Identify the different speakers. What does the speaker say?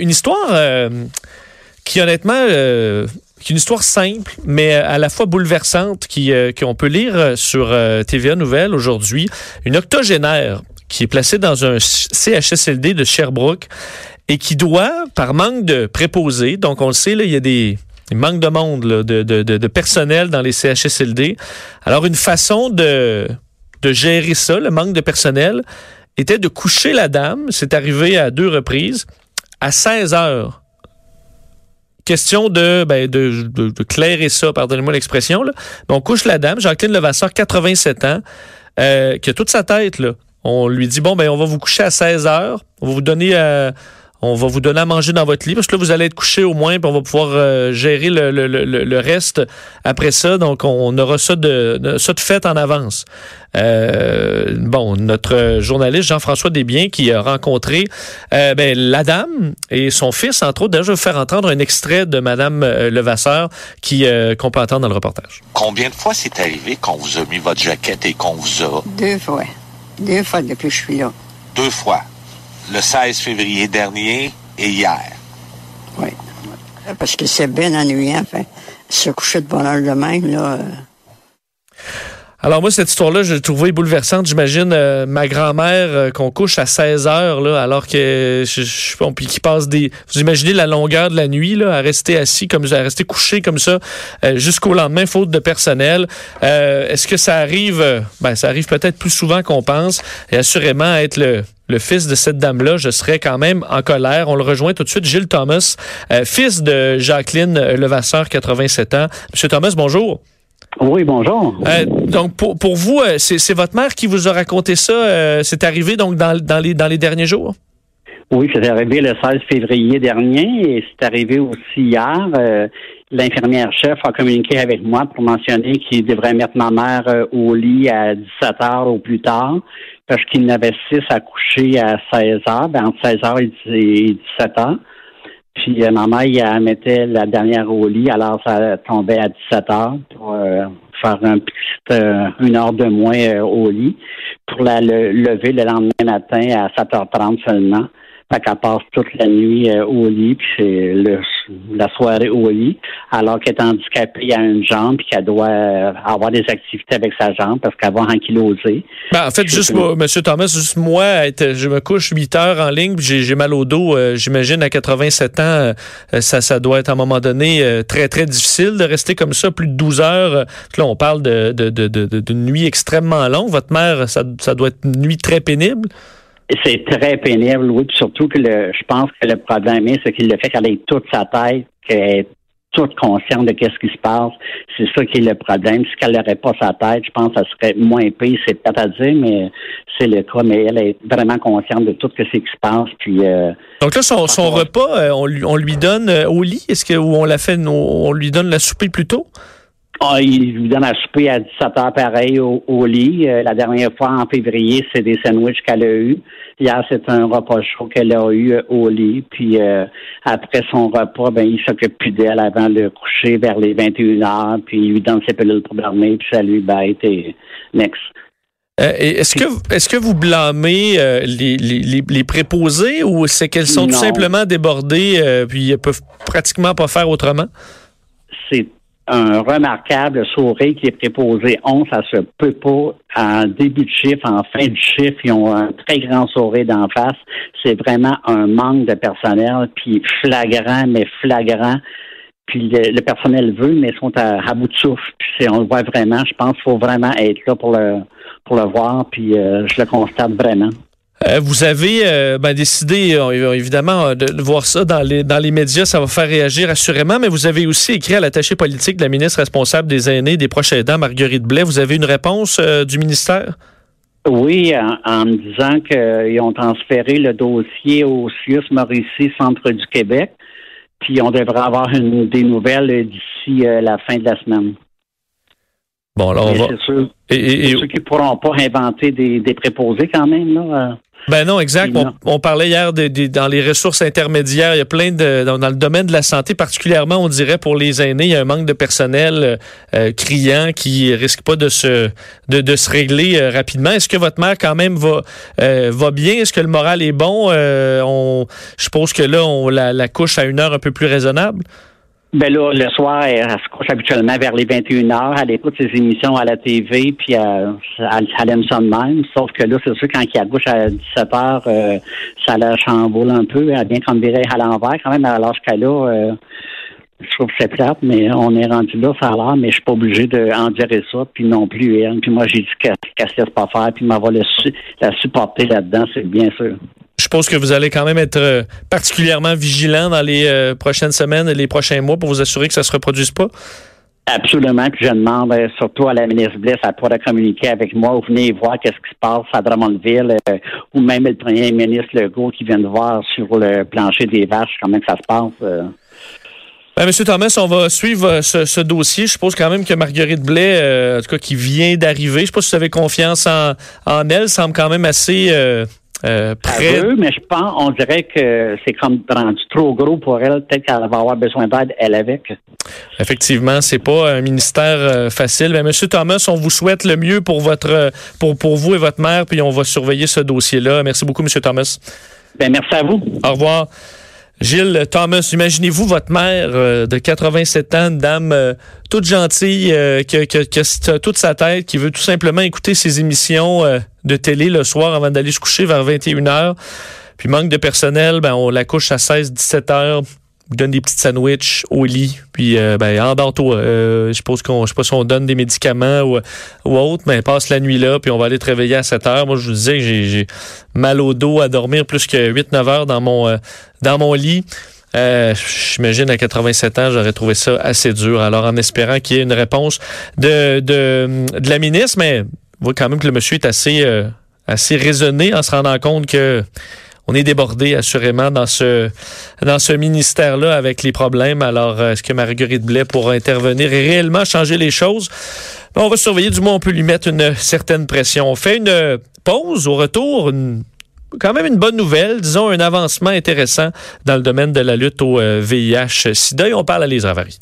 Speaker 1: une histoire qui honnêtement qui est une histoire simple, mais à la fois bouleversante, qui qu'on peut lire sur TVA Nouvelle aujourd'hui. Une octogénaire qui est placée dans un CHSLD de Sherbrooke et qui doit, par manque de préposés, donc on le sait, là, il y a des il manque de monde, de, de, de, personnel dans les CHSLD. Alors, une façon de, de gérer ça, le manque de personnel, était de coucher la dame. C'est arrivé à deux reprises, à 16 heures. Question de, ben, de, de, clairer ça, pardonnez-moi l'expression. On couche la dame, Jacqueline Levasseur, 87 ans, euh, qui a toute sa tête. On lui dit, bon, ben, on va vous coucher à 16 heures. On va vous donner... Euh, on va vous donner à manger dans votre lit parce que là, vous allez être couché au moins, puis on va pouvoir euh, gérer le, reste après ça. Donc, on aura ça de, ça de fait en avance. Euh, bon, notre journaliste Jean-François Desbiens qui a rencontré euh, ben, la dame et son fils, entre autres. D'ailleurs, je vais vous faire entendre un extrait de Madame euh, Levasseur qui qu'on peut entendre dans le reportage.
Speaker 2: Combien de fois c'est arrivé qu'on vous a mis votre jaquette et qu'on vous a...
Speaker 3: Deux fois. Deux fois depuis que je suis là.
Speaker 2: Deux fois le 16 février dernier et hier.
Speaker 3: Oui. Parce que c'est bien ennuyant. Fait, se coucher de bonheur de même, là. Euh.
Speaker 1: Alors moi, cette histoire-là, je l'ai trouvée bouleversante. J'imagine euh, ma grand-mère euh, qu'on couche à 16 heures, là, alors que je, je bon, puis qui passe des. Vous imaginez la longueur de la nuit, là, à rester assis comme à rester couché comme ça jusqu'au lendemain, faute de personnel. Est-ce que ça arrive Ben, ça arrive peut-être plus souvent qu'on pense. Et assurément, être le le fils de cette dame-là, je serais quand même en colère. On le rejoint tout de suite. Gilles Thomas, euh, fils de Jacqueline Levasseur, 87 ans. Monsieur Thomas, bonjour.
Speaker 4: Oui, bonjour.
Speaker 1: Euh, donc, pour, pour vous, euh, c'est votre mère qui vous a raconté ça. c'est arrivé donc dans, dans, les, dans les derniers jours?
Speaker 4: Oui, c'est arrivé le 16 février dernier et c'est arrivé aussi hier. L'infirmière chef a communiqué avec moi pour mentionner qu'il devrait mettre ma mère au lit à 17 heures au plus tard parce qu'il n'avait six à coucher à 16 heures, ben, entre 16 heures et 17 heures. Puis euh, ma mère, elle mettait la dernière au lit, alors ça tombait à 17 heures pour euh, faire un petit, euh, une heure de moins au lit, pour la lever le lendemain matin à 7h30 seulement. Fait qu'elle passe toute la nuit euh, au lit, puis c'est la soirée au lit, alors qu'elle est handicapée à une jambe, puis qu'elle doit euh, avoir des activités avec sa jambe parce qu'elle va ankyloser.
Speaker 1: Ben, en fait, juste moi, M. Thomas, juste moi, je me couche 8 heures en ligne, puis j'ai mal au dos. Euh, j'imagine à 87 ans, ça, ça doit être à un moment donné très, très difficile de rester comme ça plus de 12 heures. Là, on parle de, de, de, de, nuit extrêmement longue. Votre mère, ça, ça doit être une nuit très pénible.
Speaker 4: C'est très pénible, oui. surtout que le, je pense que le problème est, c'est qu'il le fait qu'elle ait toute sa tête, qu'elle est toute consciente de qu'est-ce qui se passe. C'est ça qui est le problème. Si elle n'aurait pas sa tête, je pense que ça serait moins pire. C'est peut-être à dire, mais c'est le cas. Mais elle est vraiment consciente de tout ce qui se passe. Puis, euh,
Speaker 1: Donc là, son, son repas, euh, on, lui, on lui donne euh, au lit? Est-ce que ou on l'a fait, on lui donne la souper plus tôt?
Speaker 4: Ah, il lui donne à souper à 17 heures pareil au, lit. Euh, la dernière fois, en février, c'est des sandwichs qu'elle a eu. Hier, c'est un repas chaud qu'elle a eu euh, au lit. Puis euh, après son repas, ben il s'occupe plus d'elle avant de coucher vers les 21 heures. Puis il lui donne ses pilules pour dormir. Puis ça lui bête et next.
Speaker 1: est-ce que est-ce que vous blâmez les, les, les, préposés ou c'est qu'elles sont tout simplement débordées puis elles peuvent pratiquement pas faire autrement?
Speaker 4: C'est un remarquable sourire qui est préposé 11, ça se peut pas. En début de chiffre, en fin de chiffre, ils ont un très grand sourire d'en face. C'est vraiment un manque de personnel, puis flagrant, mais flagrant. Puis le, personnel veut, mais ils sont à, bout de souffle. Puis on le voit vraiment. Je pense qu'il faut vraiment être là pour le pour le voir. Puis euh, je le constate vraiment.
Speaker 1: Euh, vous avez euh, ben, décidé, euh, évidemment, de, voir ça dans les, dans les médias. Ça va faire réagir assurément, mais vous avez aussi écrit à l'attaché politique de la ministre responsable des aînés des proches aidants, Marguerite Blais. Vous avez une réponse du ministère?
Speaker 4: Oui, en, me disant qu'ils ont transféré le dossier au CIUS Mauricie, Centre du Québec, puis on devrait avoir une, des nouvelles d'ici la fin de la semaine.
Speaker 1: Bon, alors on va...
Speaker 4: C'est sûr, et, ceux qui ne pourront pas inventer des, des préposés quand même, là.
Speaker 1: Ben non, exact. On, on, parlait hier de, de, dans les ressources intermédiaires. Il y a plein de dans, dans, le domaine de la santé, particulièrement, on dirait pour les aînés, il y a un manque de personnel euh, criant qui risque pas de se de, de se régler euh, rapidement. Est-ce que votre mère quand même va euh, va bien? Est-ce que le moral est bon? On, je suppose que là, on la, la couche à une heure un peu plus raisonnable.
Speaker 4: Ben là, le soir, elle, se couche habituellement vers les 21 heures. Elle écoute ses émissions à la TV, puis elle, elle, aime ça de même. Sauf que là, c'est sûr, quand elle couche à 17 heures, euh, ça la chamboule un peu. Elle vient comme virer à l'envers quand même l'âge qu'elle a. Euh, je trouve que c'est plate, mais on est rendu là, ça a l'air, mais je suis pas obligé d'en dire ça, puis non plus elle. Puis moi, j'ai dit qu'elle ne se laisse pas faire, puis m'avoir la supporter là-dedans, c'est bien sûr.
Speaker 1: Je suppose que vous allez quand même être euh, particulièrement vigilant dans les euh, prochaines semaines et les prochains mois pour vous assurer que ça ne se reproduise pas?
Speaker 4: Absolument. Puis je demande euh, surtout à la ministre Bliss à pouvoir communiquer avec moi ou venir voir qu'est-ce qui se passe à Drummondville ou même le premier ministre Legault qui vient de voir sur le plancher des vaches comment ça se passe.
Speaker 1: Ben, Monsieur Thomas, on va suivre ce, dossier. Je suppose quand même que Marguerite Blais, en tout cas, qui vient d'arriver, je ne sais pas si vous avez confiance en, en elle, semble quand même assez
Speaker 4: euh, près... mais je pense, on dirait que c'est comme rendu trop gros pour elle. Peut-être qu'elle va avoir besoin d'aide, elle, avec.
Speaker 1: Effectivement, c'est pas un ministère euh, facile. Mais Monsieur Thomas, on vous souhaite le mieux pour votre, pour, pour vous et votre mère, puis on va surveiller ce dossier-là. Merci beaucoup, Monsieur Thomas.
Speaker 4: Ben, merci à vous.
Speaker 1: Au revoir. Gilles Thomas, imaginez-vous votre mère euh, de 87 ans, dame euh, toute gentille, euh, qui, qui, a toute sa tête, qui veut tout simplement écouter ses émissions de télé le soir avant d'aller se coucher vers 21 h Puis manque de personnel, ben on la couche à 16-17 heures donne des petits sandwichs au lit, puis euh, ben endors-toi. Euh, je suppose qu'on, je sais pas si on donne des médicaments ou, autre, mais passe la nuit là, puis on va aller te réveiller à 7 heures. Moi, je vous disais que j'ai, mal au dos à dormir plus que 8-9 heures dans mon euh, dans mon lit. J'imagine à 87 ans, j'aurais trouvé ça assez dur. Alors, en espérant qu'il y ait une réponse de, de, de la ministre, mais on voit quand même que le monsieur est assez, assez raisonné en se rendant compte que on est débordé assurément dans ce dans ce ministère-là avec les problèmes. Alors, euh, est-ce que Marguerite Blais pourra intervenir et réellement changer les choses? on va surveiller, du moins on peut lui mettre une certaine pression. On fait une pause au retour, quand même une bonne nouvelle, disons un avancement intéressant dans le domaine de la lutte au VIH-Sida. Euh, on parle à Lise Ravary.